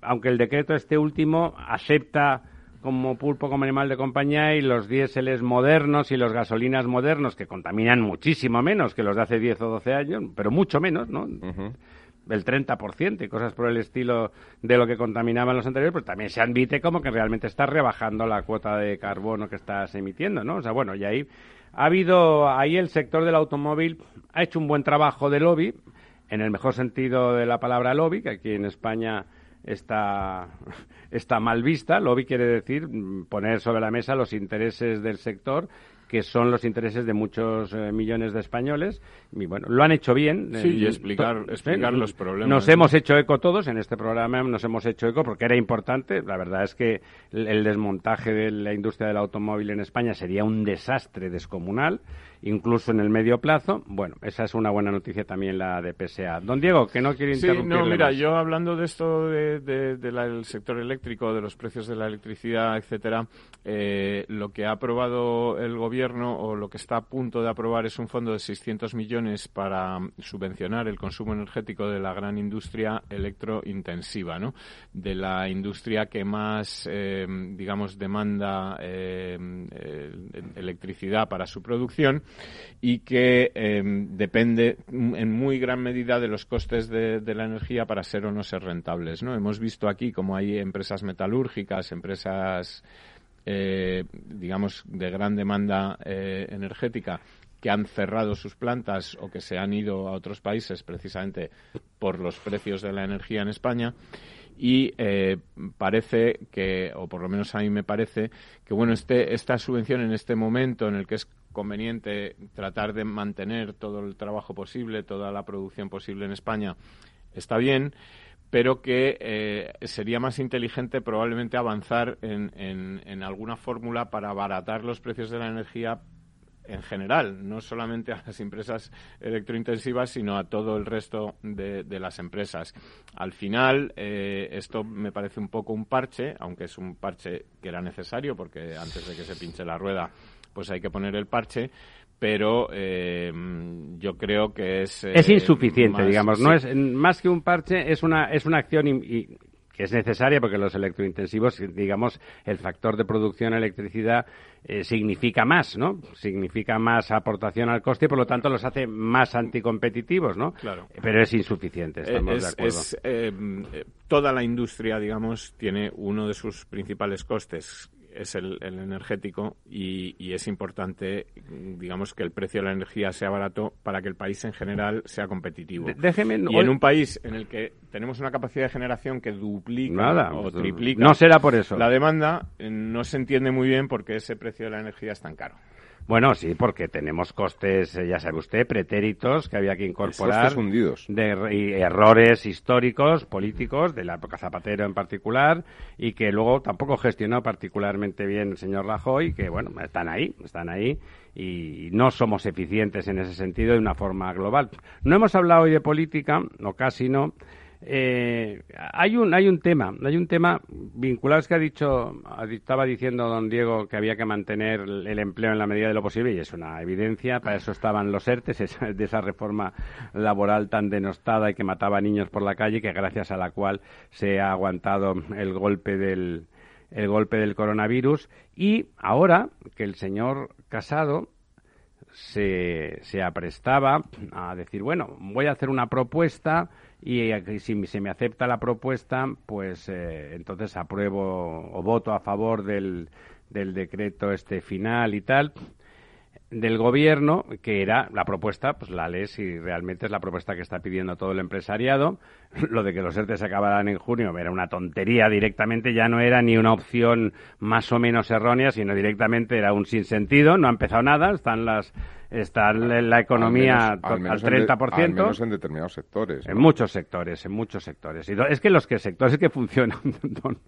Aunque el decreto este último acepta como pulpo como animal de compañía y los diéseles modernos y los gasolinas modernos que contaminan muchísimo menos que los de hace 10 o 12 años, pero mucho menos, ¿no? El 30% y cosas por el estilo de lo que contaminaban los anteriores, pues también se admite como que realmente estás rebajando la cuota de carbono que estás emitiendo, ¿no? O sea, bueno, y ahí ha habido, ahí el sector del automóvil ha hecho un buen trabajo de lobby, en el mejor sentido de la palabra lobby, que aquí en España está, está mal vista. Lobby quiere decir poner sobre la mesa los intereses del sector que son los intereses de muchos eh, millones de españoles. Y bueno, lo han hecho bien. Sí, y explicar, explicar los problemas. Nos hemos hecho eco todos en este programa, nos hemos hecho eco porque era importante. La verdad es que el desmontaje de la industria del automóvil en España sería un desastre descomunal incluso en el medio plazo. Bueno, esa es una buena noticia también la de PSA. Don Diego, que no quiere interrumpir. Sí, no, mira, yo hablando de esto del sector eléctrico, de los precios de la electricidad, etcétera, eh, lo que ha aprobado el gobierno o lo que está a punto de aprobar es un fondo de 600 millones para subvencionar el consumo energético de la gran industria electrointensiva, ¿no? De la industria que más, eh, digamos, demanda eh, electricidad para su producción y que em, depende en muy gran medida de los costes de, la energía para ser o no ser rentables. ¿no? Hemos visto aquí como hay empresas metalúrgicas, empresas, eh, digamos, de gran demanda eh, energética que han cerrado sus plantas o que se han ido a otros países precisamente por los precios de la energía en España y eh, parece que, o por lo menos a mí me parece, que bueno, este, esta subvención en este momento en el que es conveniente tratar de mantener todo el trabajo posible, toda la producción posible en España, está bien, pero que eh, sería más inteligente probablemente avanzar en, en, alguna fórmula para abaratar los precios de la energía en general, no solamente a las empresas electrointensivas, sino a todo el resto de, las empresas. Al final, eh, esto me parece un poco un parche, aunque es un parche que era necesario, porque antes de que se pinche la rueda pues hay que poner el parche pero eh, yo creo que es es eh, insuficiente digamos no es más que un parche es una es una acción y, que es necesaria porque los electrointensivos digamos el factor de producción de electricidad eh, significa más no significa más aportación al coste y por lo tanto los hace más anticompetitivos no claro. Pero es insuficiente estamos de acuerdo. toda la industria digamos tiene uno de sus principales costes es el, energético y, es importante, digamos, que el precio de la energía sea barato para que el país en general sea competitivo. déjeme, y en un país en el que tenemos una capacidad de generación que duplica o triplica no será por eso. la demanda, eh, no se entiende muy bien por qué ese precio de la energía es tan caro. Bueno, sí, porque tenemos costes, eh, ya sabe usted, pretéritos que había que incorporar. hundidos. De, y errores históricos, políticos, de la época Zapatero en particular, y que luego tampoco gestionó particularmente bien el señor Rajoy, que bueno, están ahí, están ahí, y no somos eficientes en ese sentido de una forma global. No hemos hablado hoy de política, o casi no, eh, hay un hay un tema, hay un tema vinculado es que ha dicho estaba diciendo don Diego que había que mantener el empleo en la medida de lo posible y es una evidencia, para eso estaban los ERTES de esa reforma laboral tan denostada y que mataba niños por la calle que gracias a la cual se ha aguantado el golpe del el golpe del coronavirus. Y ahora que el señor Casado se, se aprestaba a decir, bueno, voy a hacer una propuesta y si se me acepta la propuesta, pues eh, entonces apruebo o voto a favor del, del decreto este final y tal del gobierno, que era la propuesta, pues la ley si realmente es la propuesta que está pidiendo todo el empresariado. Lo de que los ERTE se acabaran en junio era una tontería directamente, ya no era ni una opción más o menos errónea, sino directamente era un sinsentido, no ha empezado nada, están las está la economía al, 30%. En menos en determinados sectores. En muchos sectores, en muchos sectores. Y es que los que sectores que funcionan, don,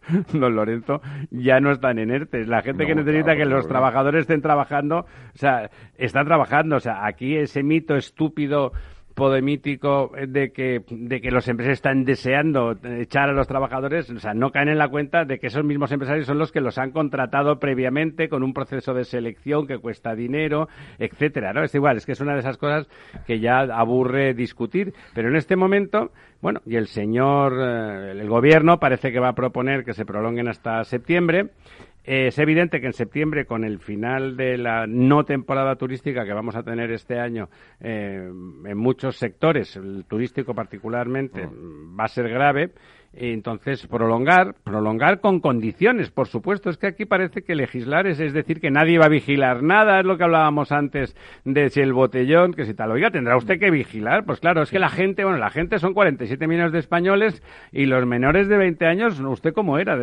Lorenzo, ya no están en ERTE. La gente que necesita que los trabajadores estén trabajando, o sea, están trabajando. O sea, aquí ese mito estúpido podemítico de que, de que los empresarios están deseando echar a los trabajadores, o sea, no caen en la cuenta de que esos mismos empresarios son los que los han contratado previamente con un proceso de selección que cuesta dinero, etcétera, ¿no? Es igual, es que es una de esas cosas que ya aburre discutir, pero en este momento, bueno, y el señor, eh, el gobierno parece que va a proponer que se prolonguen hasta septiembre, es evidente que en septiembre, con el final de la no temporada turística que vamos a tener este año eh, en muchos sectores, el turístico particularmente, va a ser grave. Entonces, prolongar, prolongar con condiciones, por supuesto. Es que aquí parece que legislar es, es decir que nadie va a vigilar nada, es lo que hablábamos antes de si el botellón, que si tal. Oiga, tendrá usted que vigilar. Pues claro, es que la gente, bueno, la gente son 47 millones de españoles y los menores de 20 años, ¿usted cómo era?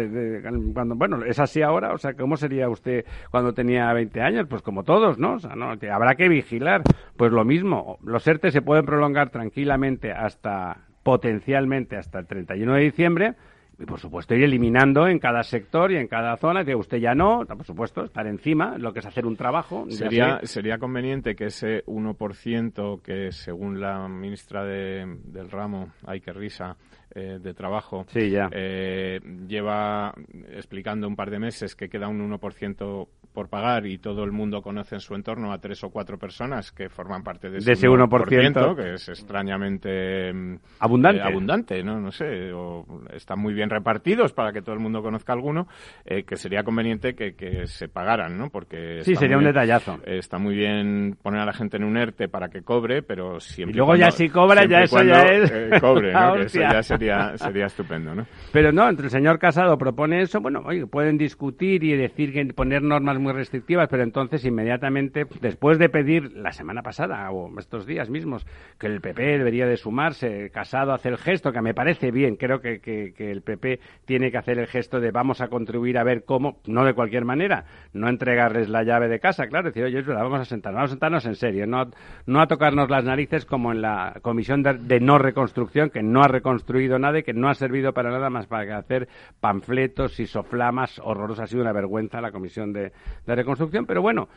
cuando, bueno, es así ahora, o sea, ¿cómo sería usted cuando tenía 20 años? Pues como todos, ¿no? O sea, no, habrá que vigilar. Pues lo mismo, los ERTE se pueden prolongar tranquilamente hasta potencialmente hasta el 31 de diciembre y por supuesto ir eliminando en cada sector y en cada zona, que usted ya no, por supuesto, estar encima, lo que es hacer un trabajo. Sería, sería conveniente que ese 1% que según la ministra del ramo, hay que risa, eh, de trabajo, eh, lleva explicando un par de meses que queda un 1% por pagar y todo el mundo conoce en su entorno a tres o cuatro personas que forman parte de ese, 1%, que es extrañamente mm, abundante, eh, abundante ¿no? no sé, o están muy bien repartidos para que todo el mundo conozca alguno, eh, que sería conveniente que, se pagaran, ¿no? Porque sí, sería un detallazo. está muy bien poner a la gente en un ERTE para que cobre, pero siempre y luego ya si cobra ya eso ya es eh, cobre, ¿no? que eso ya sería sería estupendo, ¿no? Pero no, entre el señor Casado propone eso, bueno, oye, pueden discutir y decir que poner normas muy restrictivas, pero entonces inmediatamente, después de pedir la semana pasada o estos días mismos que el PP debería de sumarse, Casado hacer el gesto, que me parece bien, creo que, que, el PP tiene que hacer el gesto de vamos a contribuir a ver cómo, no de cualquier manera, no entregarles la llave de casa, claro, decir, oye, vamos a sentarnos, vamos a sentarnos en serio, no, no a tocarnos las narices como en la comisión de, no reconstrucción, que no ha reconstruido nada y que no ha servido para nada más para hacer panfletos y soflamas horrorosas. Ha sido una vergüenza la comisión de, de reconstrucción, pero bueno,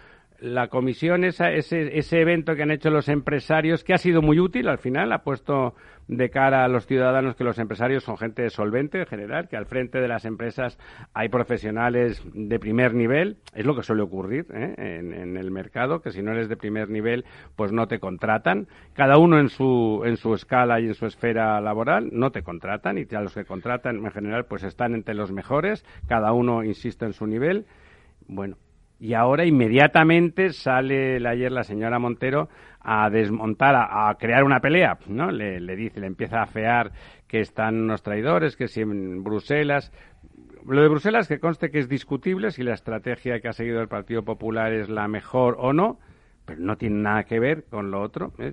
la comisión, ese, ese evento que han hecho los empresarios, que ha sido muy útil al final, ha puesto de cara a los ciudadanos que los empresarios son gente solvente en general, que al frente de las empresas hay profesionales de primer nivel, es lo que suele ocurrir ¿eh? en, el mercado, que si no eres de primer nivel, pues no te contratan, cada uno en su, en su escala y en su esfera laboral, no te contratan, y a los que contratan en general, pues están entre los mejores, cada uno, insisto, en su nivel. Bueno, y ahora inmediatamente sale ayer la señora Montero a desmontar, a, crear una pelea, ¿no? Le, dice, le empieza a fear que están unos traidores, que si en Bruselas... Lo de Bruselas, que conste que es discutible si la estrategia que ha seguido el Partido Popular es la mejor o no, pero no tiene nada que ver con lo otro. ¿eh?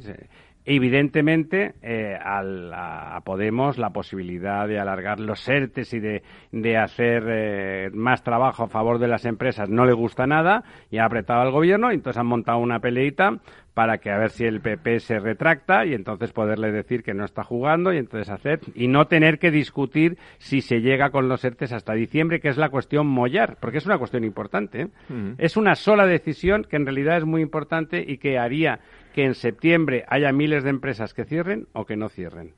Evidentemente, eh, a Podemos la posibilidad de alargar los ERTES y de, de hacer eh, más trabajo a favor de las empresas no le gusta nada y ha apretado al gobierno y entonces han montado una peleita para que a ver si el PP se retracta y entonces poderle decir que no está jugando y entonces hacer y no tener que discutir si se llega con los ERTES hasta diciembre, que es la cuestión mollar, porque es una cuestión importante. ¿eh? Es una sola decisión que en realidad es muy importante y que haría que en septiembre haya miles de empresas que cierren o que no cierren.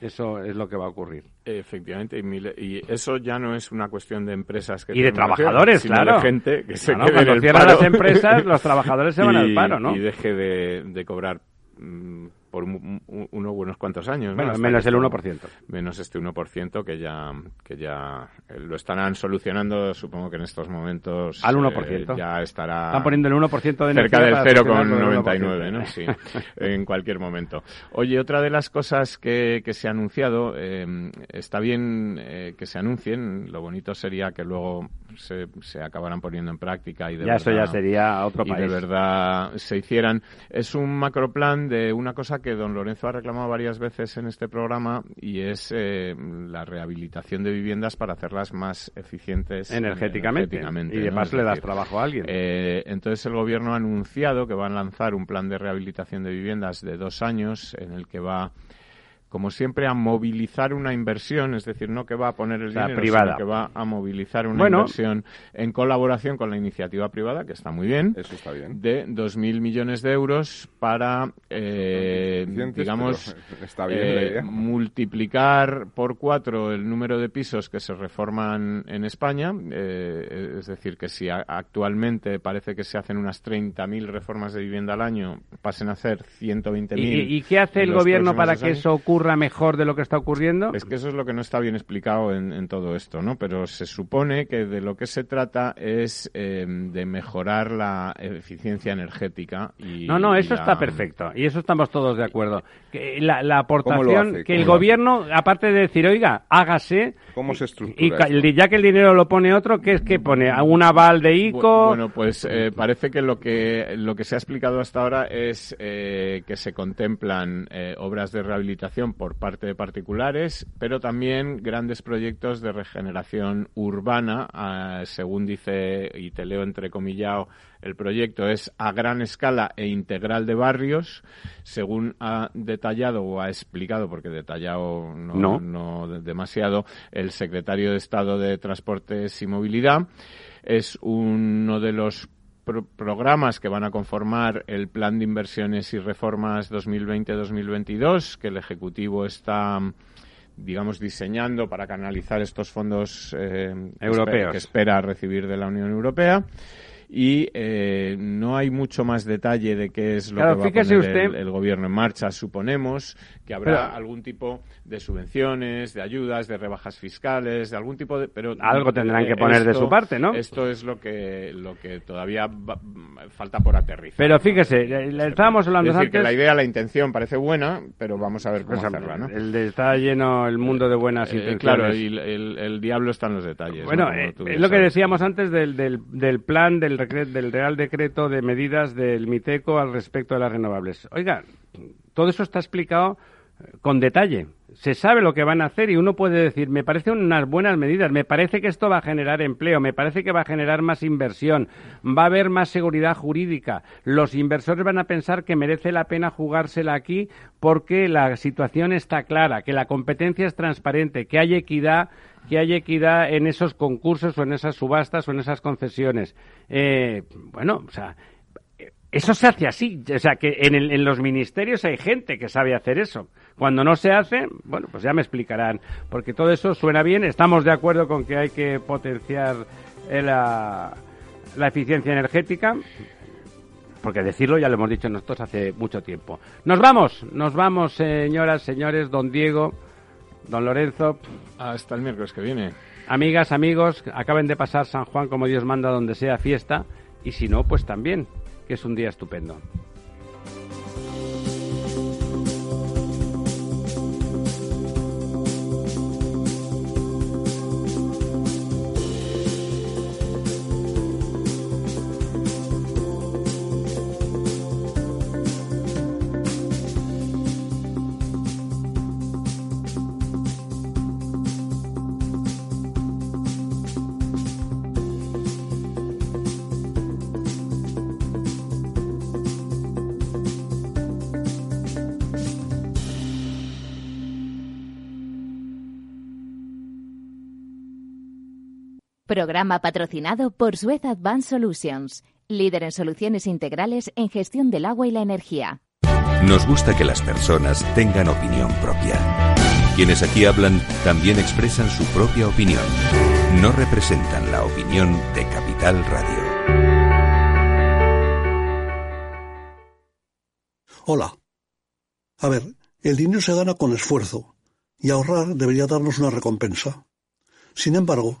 Eso es lo que va a ocurrir. Efectivamente, y, eso ya no es una cuestión de empresas que y de trabajadores, claro. de gente que se quede cuando cierran las empresas, los trabajadores se van al paro, ¿no? Y deje de, de cobrar mm, por unos buenos cuantos años. menos el 1%. Menos este 1% que ya, que ya eh, lo estarán solucionando, supongo que en estos momentos. Al 1%. Eh, ya estará. Están poniendo el 1% de Cerca del 0,99, ¿no? Sí, en cualquier momento. Oye, otra de las cosas que, que se ha anunciado, eh, está bien que se anuncien, lo bonito sería que luego se, se acabaran poniendo en práctica y de ya verdad, ya sería otro país. Y de verdad se hicieran. Es un macroplan de una cosa que don Lorenzo ha reclamado varias veces en este programa y es eh, la rehabilitación de viviendas para hacerlas más eficientes energéticamente. y de paso le das trabajo a alguien. Eh, entonces el gobierno ha anunciado que van a lanzar un plan de rehabilitación de viviendas de dos años en el que va como siempre, a movilizar una inversión, es decir, no que va a poner el dinero, privada. sino que va a movilizar una inversión en colaboración con la iniciativa privada, que está muy bien, Eso está bien. de 2.000 millones de euros para, eh, digamos, eh, multiplicar por cuatro el número de pisos que se reforman en España, eh, es decir, que si actualmente parece que se hacen unas 30.000 reformas de vivienda al año, pasen a hacer 120.000. ¿Y, ¿Y qué hace el gobierno para que eso ocurra? Ocurra mejor de lo que está ocurriendo. Es que eso es lo que no está bien explicado en, todo esto, ¿no? Pero se supone que de lo que se trata es em, de mejorar la eficiencia energética. Y, no, no, eso está perfecto. Y eso estamos todos de acuerdo. Que la, aportación, que el gobierno, aparte de decir, oiga, hágase. ¿Cómo se estructura? Y, ya que el dinero lo pone otro, ¿qué es que pone? ¿Un aval de ICO? Bueno, pues eh, parece que lo que lo que se ha explicado hasta ahora es eh, que se contemplan eh, obras de rehabilitación por parte de particulares, pero también grandes proyectos de regeneración urbana, ah, según dice, y te leo entrecomillado, el proyecto es a gran escala e integral de barrios, según ha detallado o ha explicado, porque detallado no, no demasiado, el secretario de Estado de Transportes y Movilidad. Es uno de los programas que van a conformar el Plan de Inversiones y Reformas 2020-2022, que el Ejecutivo está digamos, diseñando para canalizar estos fondos eh, europeos. que espera recibir de la Unión Europea y eh, no hay mucho más detalle de qué es lo que va a poner el, gobierno en marcha. Suponemos que habrá algún tipo de subvenciones, de ayudas, de rebajas fiscales, de algún tipo de... Pero algo tendrán que poner de su parte, ¿no? Esto es lo que lo que todavía falta por aterrizar. Pero fíjese, estábamos hablando es decir, que la idea, la intención parece buena, pero vamos a ver cómo pues, hacerla, ¿no? El está lleno el mundo de buenas eh, intenciones. Claro, y el, diablo está en los detalles. Bueno, eh, es lo que decíamos antes del, del, del plan del del, Real Decreto de medidas del MITECO al respecto de las renovables. Oiga, todo eso está explicado eh, con detalle. Se sabe lo que van a hacer y uno puede decir, me parecen unas buenas medidas, me parece que esto va a generar empleo, me parece que va a generar más inversión, va a haber más seguridad jurídica. Los inversores van a pensar que merece la pena jugársela aquí porque la situación está clara, que la competencia es transparente, que hay equidad que haya equidad en esos concursos o en esas subastas o en esas concesiones. Eh, bueno, o sea, eso se hace así. O sea, que en, en, los ministerios hay gente que sabe hacer eso. Cuando no se hace, bueno, pues ya me explicarán. Porque todo eso suena bien. Estamos de acuerdo con que hay que potenciar eh, la, la eficiencia energética. Porque decirlo ya lo hemos dicho nosotros hace mucho tiempo. Nos vamos, nos vamos, señoras, señores, don Diego. Don Lorenzo. Hasta el miércoles que viene. Amigas, amigos, acaben de pasar San Juan como Dios manda donde sea fiesta. Y si no, pues también, que es un día estupendo. Programa patrocinado por Suez Advanced Solutions, líder en soluciones integrales en gestión del agua y la energía. Nos gusta que las personas tengan opinión propia. Quienes aquí hablan también expresan su propia opinión. No representan la opinión de Capital Radio. Hola. A ver, el dinero se gana con esfuerzo y ahorrar debería darnos una recompensa. Sin embargo,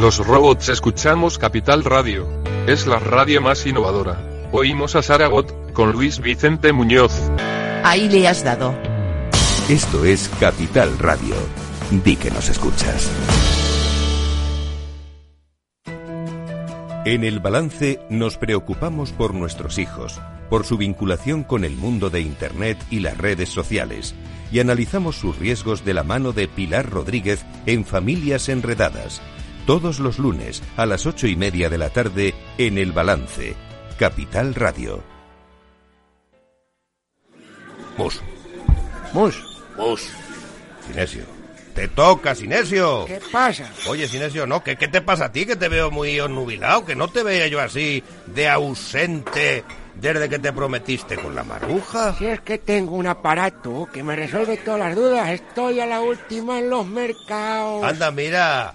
Los robots escuchamos Capital Radio. Es la radio más innovadora. Oímos a Saragot con Luis Vicente Muñoz. Ahí le has dado. Esto es Capital Radio. Di que nos escuchas. En el balance nos preocupamos por nuestros hijos, por su vinculación con el mundo de Internet y las redes sociales, y analizamos sus riesgos de la mano de Pilar Rodríguez en Familias Enredadas, todos los lunes a las ocho y media de la tarde en el balance, Capital Radio. Mus. Mus. Mus. Sinesio. Te toca, Sinesio. ¿Qué pasa? Oye, Sinesio, ¿no? ¿Qué, ¿Qué te pasa a ti? Que te veo muy onnubilado, que no te veía yo así de ausente desde que te prometiste con la maruja. Si es que tengo un aparato que me resuelve todas las dudas. Estoy a la última en los mercados. Anda, mira.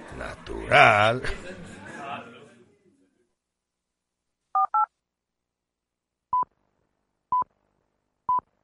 Natural.